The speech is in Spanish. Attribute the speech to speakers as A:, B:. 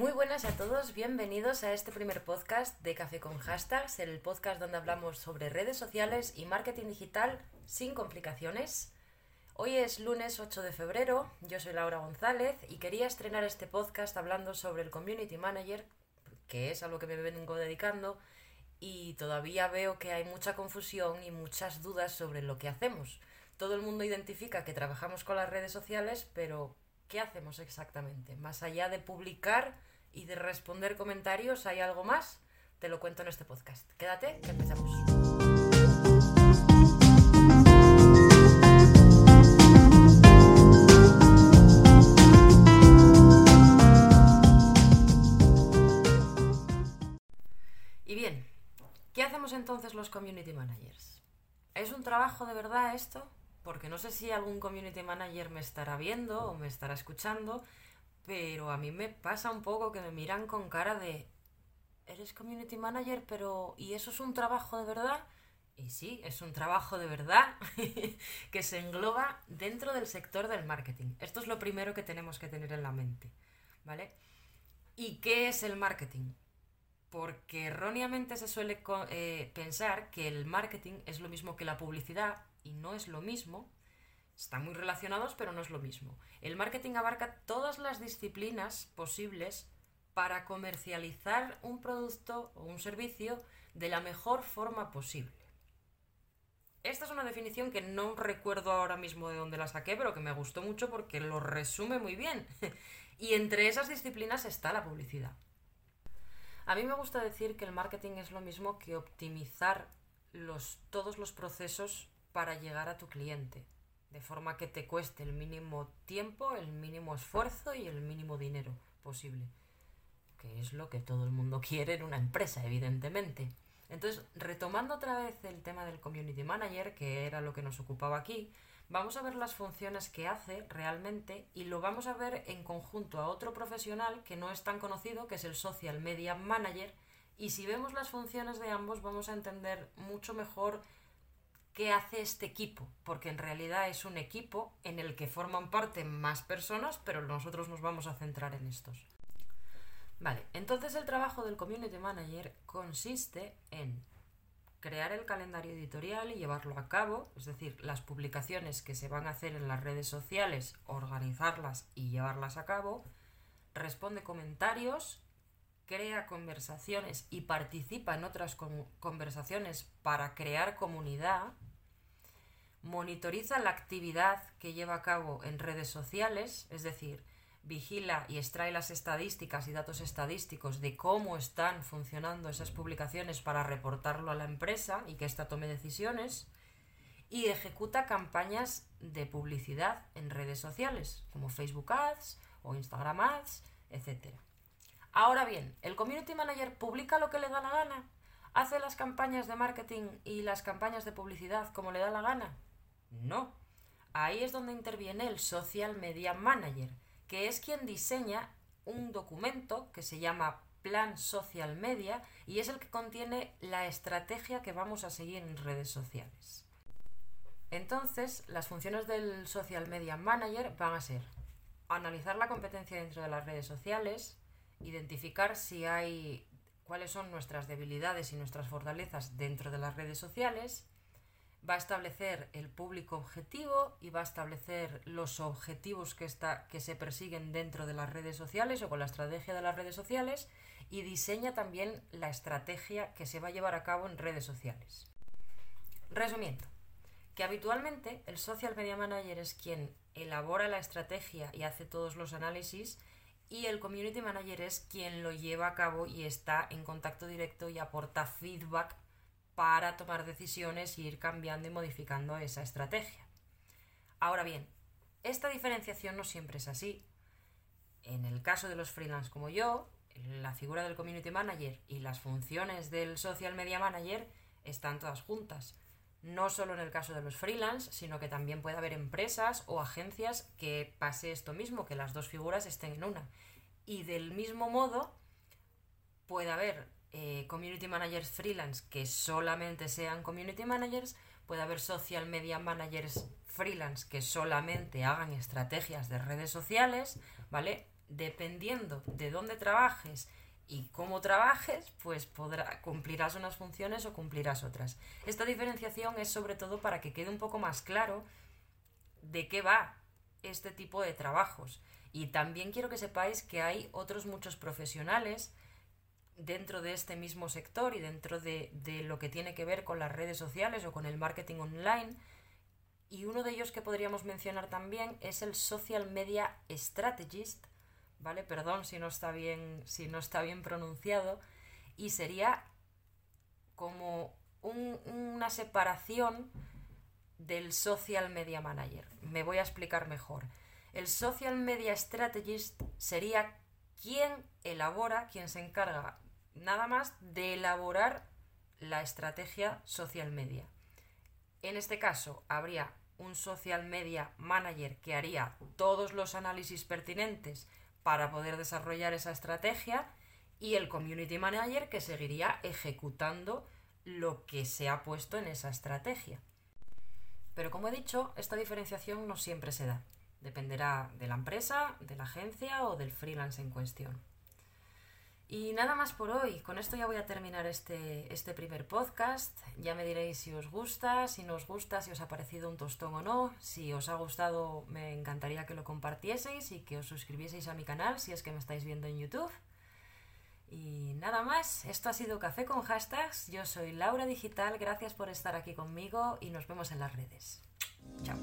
A: Muy buenas a todos, bienvenidos a este primer podcast de Café con Hashtags, el podcast donde hablamos sobre redes sociales y marketing digital sin complicaciones. Hoy es lunes 8 de febrero, yo soy Laura González y quería estrenar este podcast hablando sobre el Community Manager, que es a lo que me vengo dedicando, y todavía veo que hay mucha confusión y muchas dudas sobre lo que hacemos. Todo el mundo identifica que trabajamos con las redes sociales, pero ¿qué hacemos exactamente? Más allá de publicar y de responder comentarios, ¿hay algo más? Te lo cuento en este podcast. Quédate, que empezamos. Y bien, ¿qué hacemos entonces los community managers? ¿Es un trabajo de verdad esto? Porque no sé si algún community manager me estará viendo o me estará escuchando pero a mí me pasa un poco que me miran con cara de, eres community manager, pero ¿y eso es un trabajo de verdad? Y sí, es un trabajo de verdad que se engloba dentro del sector del marketing. Esto es lo primero que tenemos que tener en la mente, ¿vale? ¿Y qué es el marketing? Porque erróneamente se suele eh, pensar que el marketing es lo mismo que la publicidad y no es lo mismo están muy relacionados, pero no es lo mismo. El marketing abarca todas las disciplinas posibles para comercializar un producto o un servicio de la mejor forma posible. Esta es una definición que no recuerdo ahora mismo de dónde la saqué, pero que me gustó mucho porque lo resume muy bien. y entre esas disciplinas está la publicidad. A mí me gusta decir que el marketing es lo mismo que optimizar los, todos los procesos para llegar a tu cliente de forma que te cueste el mínimo tiempo, el mínimo esfuerzo y el mínimo dinero posible, que es lo que todo el mundo quiere en una empresa, evidentemente. Entonces, retomando otra vez el tema del Community Manager, que era lo que nos ocupaba aquí, vamos a ver las funciones que hace realmente y lo vamos a ver en conjunto a otro profesional que no es tan conocido, que es el Social Media Manager, y si vemos las funciones de ambos vamos a entender mucho mejor qué hace este equipo, porque en realidad es un equipo en el que forman parte más personas, pero nosotros nos vamos a centrar en estos. Vale, entonces el trabajo del Community Manager consiste en crear el calendario editorial y llevarlo a cabo, es decir, las publicaciones que se van a hacer en las redes sociales, organizarlas y llevarlas a cabo, responde comentarios, crea conversaciones y participa en otras conversaciones para crear comunidad, monitoriza la actividad que lleva a cabo en redes sociales, es decir, vigila y extrae las estadísticas y datos estadísticos de cómo están funcionando esas publicaciones para reportarlo a la empresa y que ésta tome decisiones, y ejecuta campañas de publicidad en redes sociales, como Facebook Ads o Instagram Ads, etc. Ahora bien, ¿el Community Manager publica lo que le da la gana? ¿Hace las campañas de marketing y las campañas de publicidad como le da la gana? No. Ahí es donde interviene el Social Media Manager, que es quien diseña un documento que se llama Plan Social Media y es el que contiene la estrategia que vamos a seguir en redes sociales. Entonces, las funciones del Social Media Manager van a ser analizar la competencia dentro de las redes sociales, identificar si hay cuáles son nuestras debilidades y nuestras fortalezas dentro de las redes sociales, va a establecer el público objetivo y va a establecer los objetivos que, está, que se persiguen dentro de las redes sociales o con la estrategia de las redes sociales y diseña también la estrategia que se va a llevar a cabo en redes sociales. Resumiendo, que habitualmente el social media manager es quien elabora la estrategia y hace todos los análisis y el community manager es quien lo lleva a cabo y está en contacto directo y aporta feedback para tomar decisiones e ir cambiando y modificando esa estrategia. Ahora bien, esta diferenciación no siempre es así. En el caso de los freelance como yo, la figura del community manager y las funciones del social media manager están todas juntas. No solo en el caso de los freelance, sino que también puede haber empresas o agencias que pase esto mismo, que las dos figuras estén en una. Y del mismo modo, puede haber eh, community managers freelance que solamente sean community managers, puede haber social media managers freelance que solamente hagan estrategias de redes sociales, ¿vale? dependiendo de dónde trabajes y cómo trabajes, pues podrá, cumplirás unas funciones o cumplirás otras. Esta diferenciación es sobre todo para que quede un poco más claro de qué va este tipo de trabajos. Y también quiero que sepáis que hay otros muchos profesionales dentro de este mismo sector y dentro de, de, lo que tiene que ver con las redes sociales o con el marketing online. Y uno de ellos que podríamos mencionar también es el Social Media Strategist, ¿vale? Perdón si no está bien, si no está bien pronunciado. Y sería como una separación del Social Media Manager. Me voy a explicar mejor. El Social Media Strategist sería quien elabora, quien se encarga nada más de elaborar la estrategia social media. En este caso, habría un social media manager que haría todos los análisis pertinentes para poder desarrollar esa estrategia y el community manager que seguiría ejecutando lo que se ha puesto en esa estrategia. Pero como he dicho, esta diferenciación no siempre se da. Dependerá de la empresa, de la agencia o del freelance en cuestión. Y nada más por hoy. Con esto ya voy a terminar este, este primer podcast. Ya me diréis si os gusta, si no os gusta, si os ha parecido un tostón o no. Si os ha gustado, me encantaría que lo compartieseis y que os suscribieseis a mi canal si es que me estáis viendo en YouTube. Y nada más, esto ha sido Café con Hashtags. Yo soy Laura Digital, gracias por estar aquí conmigo y nos vemos en las redes. Chao.